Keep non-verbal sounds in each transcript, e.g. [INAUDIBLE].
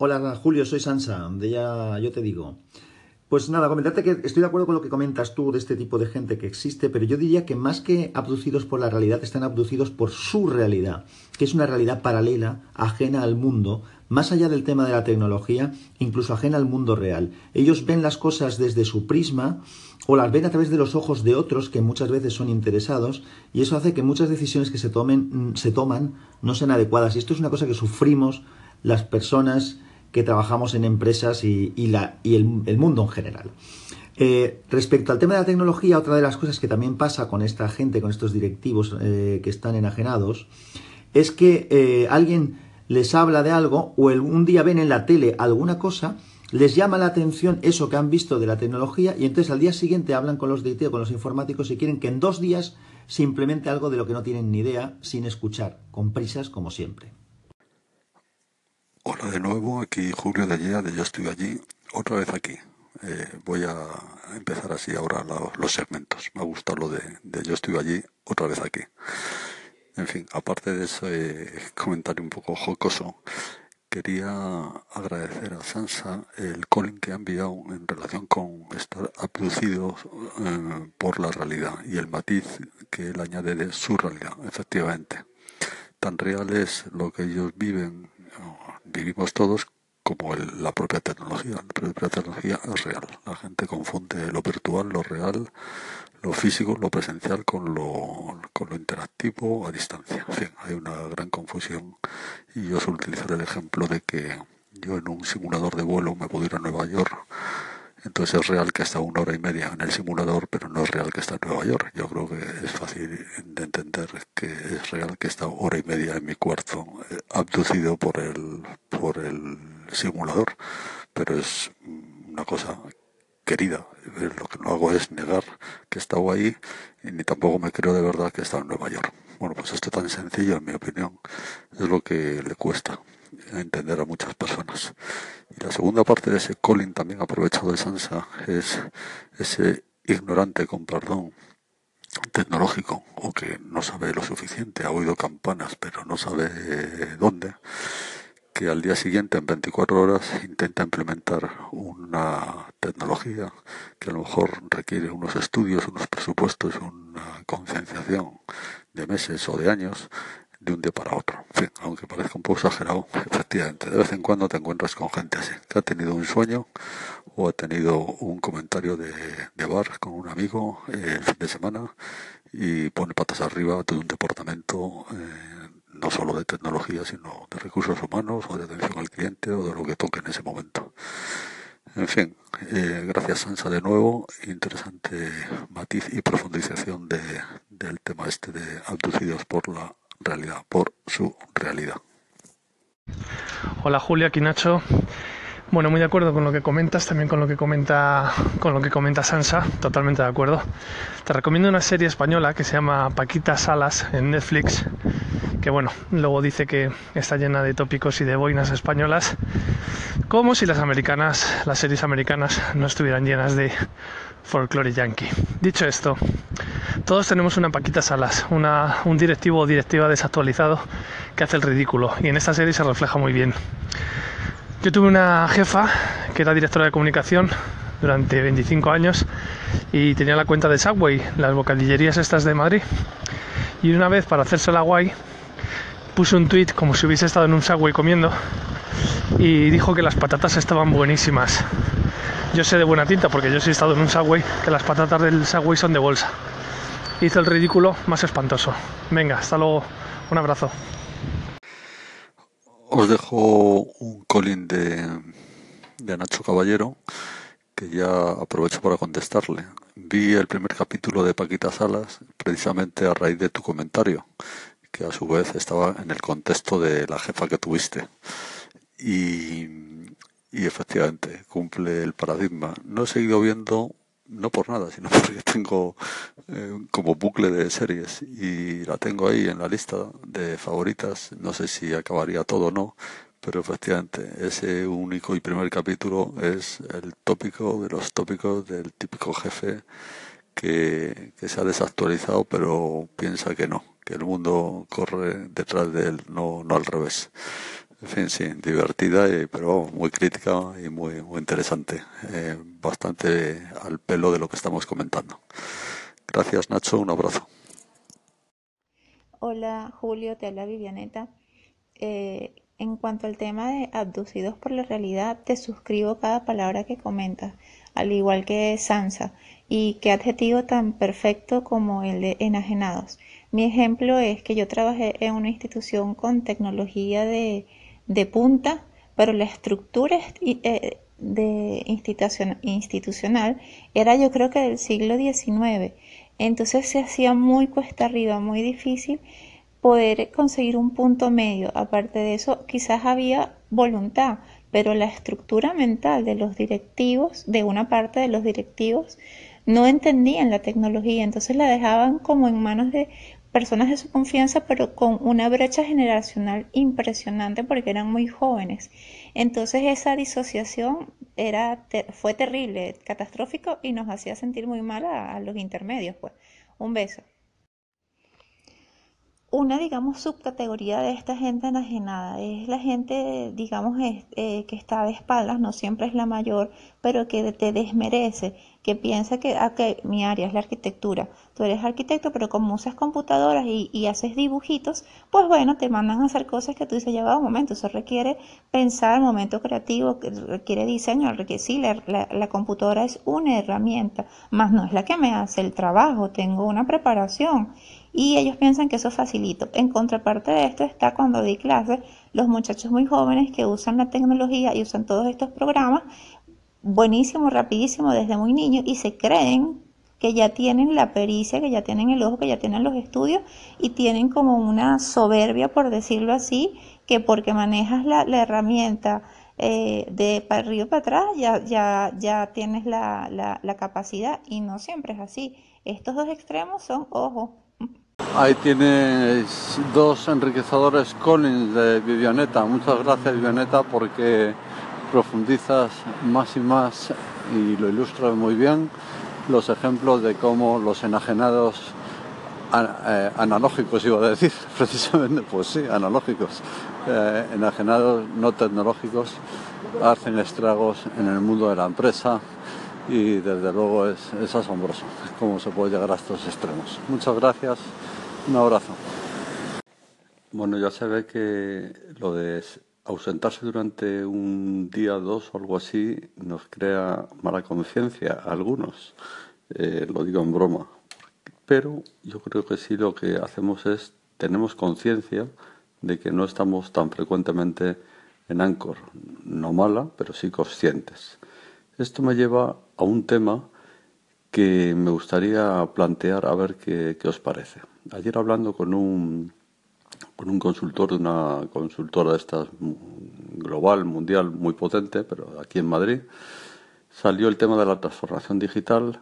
Hola Julio, soy Sansa, de ya yo te digo. Pues nada, comentarte que estoy de acuerdo con lo que comentas tú de este tipo de gente que existe, pero yo diría que más que abducidos por la realidad, están abducidos por su realidad, que es una realidad paralela, ajena al mundo, más allá del tema de la tecnología, incluso ajena al mundo real. Ellos ven las cosas desde su prisma o las ven a través de los ojos de otros que muchas veces son interesados y eso hace que muchas decisiones que se tomen se toman no sean adecuadas y esto es una cosa que sufrimos las personas que trabajamos en empresas y, la, y el, mundo en general. Eh, respecto al tema de la tecnología, otra de las cosas que también pasa con esta gente, con estos directivos eh, que están enajenados, es que eh, alguien les habla de algo o un día ven en la tele alguna cosa, les llama la atención eso que han visto de la tecnología y entonces al día siguiente hablan con los directivos, con los informáticos y quieren que en dos días se implemente algo de lo que no tienen ni idea sin escuchar, con prisas como siempre. Hola de nuevo, aquí Julio de allí, de Yo estoy allí, otra vez aquí. Eh, voy a empezar así ahora los, segmentos. Me ha gustado lo de, Yo estoy allí, otra vez aquí. En fin, aparte de ese comentario un poco jocoso, quería agradecer a Sansa el calling que ha enviado en relación con estar abducido eh, por la realidad y el matiz que él añade de su realidad, efectivamente. Tan real es lo que ellos viven vivimos todos como la propia tecnología. La propia tecnología es real. La gente confunde lo virtual, lo real, lo físico, lo presencial con lo, con lo interactivo a distancia. Hay una gran confusión y yo suelo utilizar el ejemplo de que yo en un simulador de vuelo me puedo ir a Nueva York entonces es real que está una hora y media en el simulador, pero no es real que está en Nueva York. Yo creo que es fácil de entender que es real que está hora y media en mi cuarto, eh, abducido por el, por el simulador, pero es una cosa querida. Lo que no hago es negar que he ahí y ni tampoco me creo de verdad que está en Nueva York. Bueno, pues esto tan sencillo, en mi opinión, es lo que le cuesta entender a muchas personas. Y la segunda parte de ese Colin también aprovechado de Sansa es ese ignorante con perdón tecnológico o que no sabe lo suficiente, ha oído campanas pero no sabe dónde, que al día siguiente en 24 horas intenta implementar una tecnología que a lo mejor requiere unos estudios, unos presupuestos, una concienciación de meses o de años de un día para otro. En fin, aunque parezca un poco exagerado, efectivamente, de vez en cuando te encuentras con gente así, que ha tenido un sueño o ha tenido un comentario de, de bar con un amigo eh, el fin de semana y pone patas arriba todo un departamento, eh, no solo de tecnología, sino de recursos humanos o de atención al cliente o de lo que toque en ese momento. En fin, eh, gracias Sansa de nuevo, interesante matiz y profundización de, del tema este de abducidos por la realidad, por su realidad. Hola Julia, aquí Nacho. Bueno, muy de acuerdo con lo que comentas, también con lo que comenta, con lo que comenta Sansa, totalmente de acuerdo. Te recomiendo una serie española que se llama Paquita Salas en Netflix, que bueno, luego dice que está llena de tópicos y de boinas españolas, como si las americanas, las series americanas no estuvieran llenas de folclore yankee. Dicho esto, todos tenemos una Paquita Salas, un directivo o directiva desactualizado que hace el ridículo y en esta serie se refleja muy bien. Yo tuve una jefa que era directora de comunicación durante 25 años y tenía la cuenta de Subway, las bocadillerías estas de Madrid. Y una vez para hacerse la guay puso un tweet como si hubiese estado en un Subway comiendo y dijo que las patatas estaban buenísimas. Yo sé de buena tinta porque yo sí he estado en un Subway que las patatas del Subway son de bolsa. Hizo el ridículo más espantoso. Venga, hasta luego. Un abrazo. Os dejo un colín de, de Nacho Caballero que ya aprovecho para contestarle. Vi el primer capítulo de Paquita Salas precisamente a raíz de tu comentario, que a su vez estaba en el contexto de la jefa que tuviste. Y, efectivamente cumple el paradigma. No he seguido viendo no por nada, sino [LAUGHS] porque tengo eh, como bucle de series y la tengo ahí en la lista de favoritas. No sé si acabaría todo o no, pero efectivamente ese único y primer capítulo es el tópico de los tópicos del típico jefe que se ha desactualizado pero piensa que no, que el mundo corre detrás de él, no, no al revés. En fin, sí, divertida, pero muy crítica y muy, muy interesante. Eh, bastante al pelo de lo que estamos comentando. Gracias, Nacho. Un abrazo. Hola, Julio. Te habla Vivianeta. Eh, en cuanto al tema de abducidos por la realidad, te suscribo cada palabra que comentas, al igual que Sansa. Y qué adjetivo tan perfecto como el de enajenados. Mi ejemplo es que yo trabajé en una institución con tecnología de de punta, pero la estructura eh, de institucional era yo creo que del siglo XIX. Entonces se hacía muy cuesta arriba, muy difícil poder conseguir un punto medio. Aparte de eso, quizás había voluntad, pero la estructura mental de los directivos, de una parte de los directivos, no entendían la tecnología, entonces la dejaban como en manos de personas de su confianza, pero con una brecha generacional impresionante porque eran muy jóvenes. Entonces esa disociación era, fue terrible, catastrófico y nos hacía sentir muy mal a, los intermedios. Pues. Un beso una, digamos, subcategoría de esta gente enajenada. Es la gente, digamos, eh, que está de espaldas, no siempre es la mayor, pero que te desmerece, que piensa que, ah, mi área es la arquitectura. Tú eres arquitecto, pero como usas computadoras y, haces dibujitos, pues bueno, te mandan a hacer cosas que tú dices, lleva un momento, eso requiere pensar, momento creativo, requiere diseño, requiere, sí, la, la computadora es una herramienta, más no es la que me hace el trabajo, tengo una preparación y ellos piensan que eso facilito. En contraparte de esto está cuando di clases los muchachos muy jóvenes que usan la tecnología y usan todos estos programas buenísimo, rapidísimo desde muy niños y se creen que ya tienen la pericia, que ya tienen el ojo, que ya tienen los estudios y tienen como una soberbia, por decirlo así, que porque manejas la, herramienta eh, de para arriba para atrás ya, ya, ya tienes la, la, la capacidad y no siempre es así. Estos dos extremos son, ojo, Ahí tienes dos enriquecedores Collins de Vivianeta. Muchas gracias Vivianeta porque profundizas más y más y lo ilustras muy bien los ejemplos de cómo los enajenados eh, analógicos, iba a decir, [LAUGHS] precisamente, pues sí, analógicos, eh, enajenados no tecnológicos, hacen estragos en el mundo de la empresa, y desde luego es, es asombroso cómo se puede llegar a estos extremos. Muchas gracias, un abrazo. Bueno, ya se ve que lo de ausentarse durante un día, dos o algo así nos crea mala conciencia a algunos, eh, lo digo en broma, pero yo creo que sí lo que hacemos es, tenemos conciencia de que no estamos tan frecuentemente en Anchor, no mala, pero sí conscientes. Esto me lleva a un tema que me gustaría plantear a ver qué, os parece. Ayer hablando con un, con un consultor de una consultora de estas global, mundial, muy potente, pero aquí en Madrid, salió el tema de la transformación digital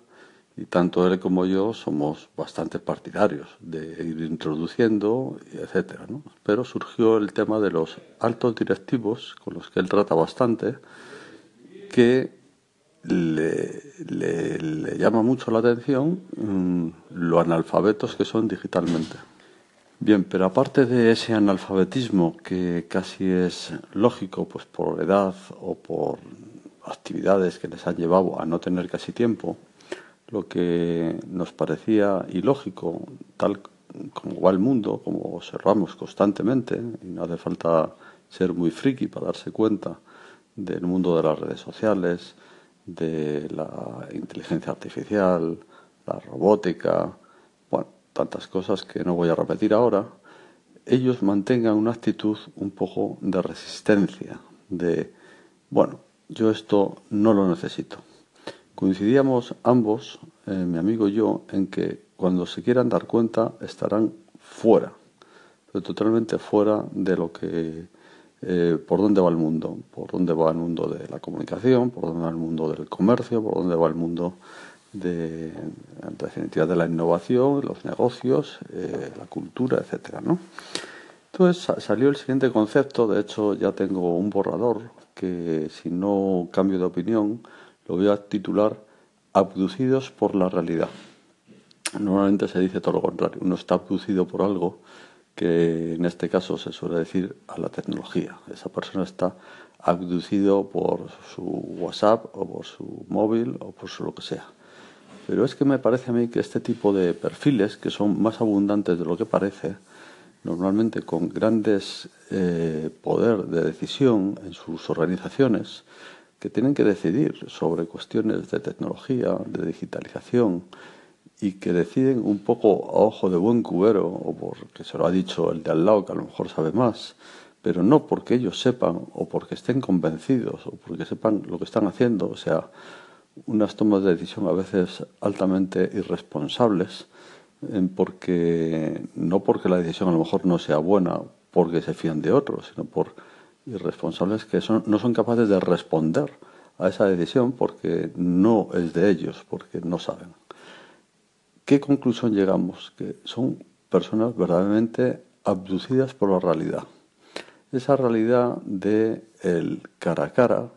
y tanto él como yo somos bastante partidarios de ir introduciendo, etcétera, ¿no? Pero surgió el tema de los altos directivos, con los que él trata bastante, que le, llama mucho la atención mm, lo analfabetos que son digitalmente. Bien, pero aparte de ese analfabetismo que casi es lógico, pues por edad o por actividades que les han llevado a no tener casi tiempo, lo que nos parecía ilógico, tal como va el mundo, como observamos constantemente, y no hace falta ser muy friki para darse cuenta del mundo de las redes sociales, de la inteligencia artificial, la robótica, tantas cosas que no voy a repetir ahora, ellos mantengan una actitud un poco de resistencia, de, bueno, yo esto no lo necesito. Coincidíamos ambos, eh, mi amigo y yo, en que cuando se quieran dar cuenta estarán fuera, pero totalmente fuera de lo que eh, por dónde va el mundo, por dónde va el mundo de la comunicación, por dónde va el mundo del comercio, por dónde va el mundo de, en definitiva, de la innovación, los negocios, eh, la cultura, etcétera, ¿no? Entonces salió el siguiente concepto, de hecho ya tengo un borrador que si no cambio de opinión lo voy a titular Abducidos por la realidad. Normalmente se dice todo lo contrario, uno está abducido por algo que en este caso se suele decir a la tecnología. Esa persona está abducido por su WhatsApp o por su móvil o por su lo que sea. Pero es que me parece a mí que este tipo de perfiles, que son más abundantes de lo que parece, normalmente con grandes eh, poder de decisión en sus organizaciones, que tienen que decidir sobre cuestiones de tecnología, de digitalización, y que deciden un poco a ojo de buen cubero, o porque se lo ha dicho el de al lado, que a lo mejor sabe más, pero no porque ellos sepan o porque estén convencidos o porque sepan lo que están haciendo, o sea, unas tomas de decisión a veces altamente irresponsables, porque no porque la decisión a lo mejor no sea buena, porque se fían de otros, sino por irresponsables que son, no son capaces de responder a esa decisión porque no es de ellos, porque no saben. ¿Qué conclusión llegamos? Que son personas verdaderamente abducidas por la realidad. Esa realidad de cara a cara,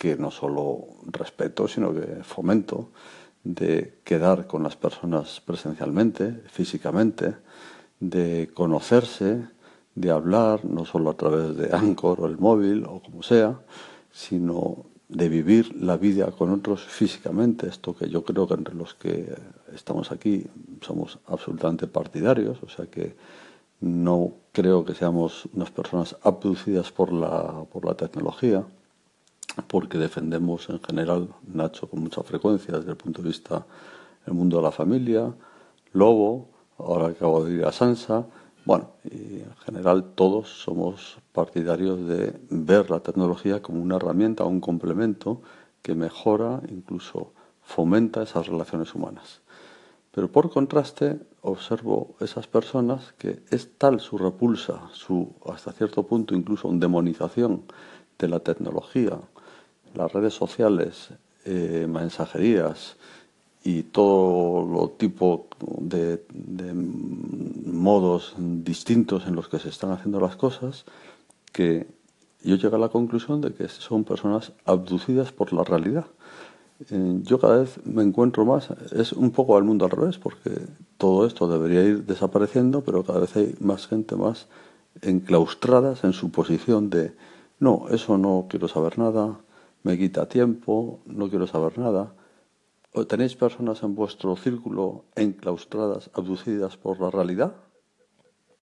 que no solo respeto, sino que fomento, de quedar con las personas presencialmente, físicamente, de conocerse, de hablar, no solo a través de Anchor o el móvil o como sea, sino de vivir la vida con otros físicamente, esto que yo creo que entre los que estamos aquí somos absolutamente partidarios, o sea que no creo que seamos unas personas abducidas por la, por la tecnología, porque defendemos en general, Nacho, con mucha frecuencia desde el punto de vista del mundo de la familia, Lobo, ahora acabo de ir a Sansa, bueno, en general todos somos partidarios de ver la tecnología como una herramienta, un complemento que mejora, incluso fomenta esas relaciones humanas. Pero por contraste observo esas personas que es tal su repulsa, su hasta cierto punto incluso demonización de la tecnología, las redes sociales, eh, mensajerías y todo lo tipo de, modos distintos en los que se están haciendo las cosas, que yo llego a la conclusión de que son personas abducidas por la realidad. Eh, yo cada vez me encuentro más, es un poco al mundo al revés, porque todo esto debería ir desapareciendo, pero cada vez hay más gente más enclaustradas en su posición de, no, eso no quiero saber nada, me quita tiempo, no quiero saber nada. ¿Tenéis personas en vuestro círculo enclaustradas, abducidas por la realidad?